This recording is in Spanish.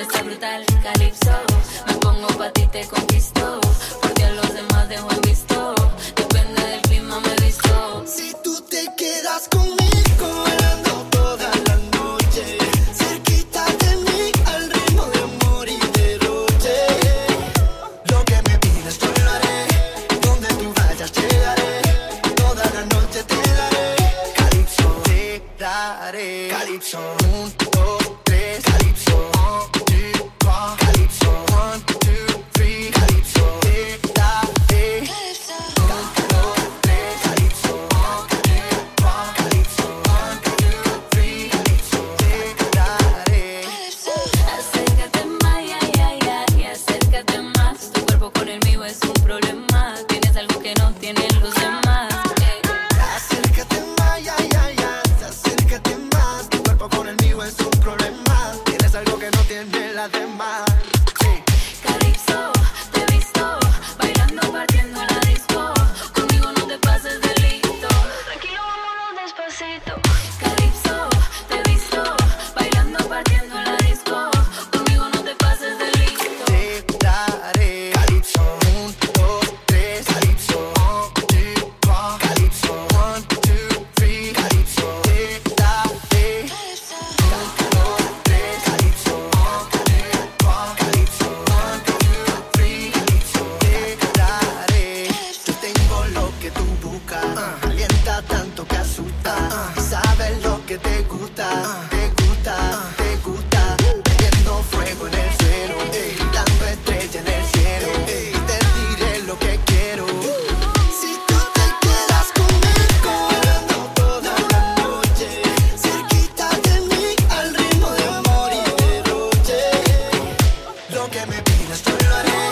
sol está brutal, calipso. Me pongo pa' ti te conquisto. Porque a los demás dejo en visto. Depende del clima me visto. Si tú te quedas conmigo bailando toda la noche, cerquita de mí al ritmo de amor y derroche. Lo que me pides yo lo haré, donde tú vayas llegaré, toda la noche te daré, calipso te daré, calipso juntos lo que me pidas, yo lo haré.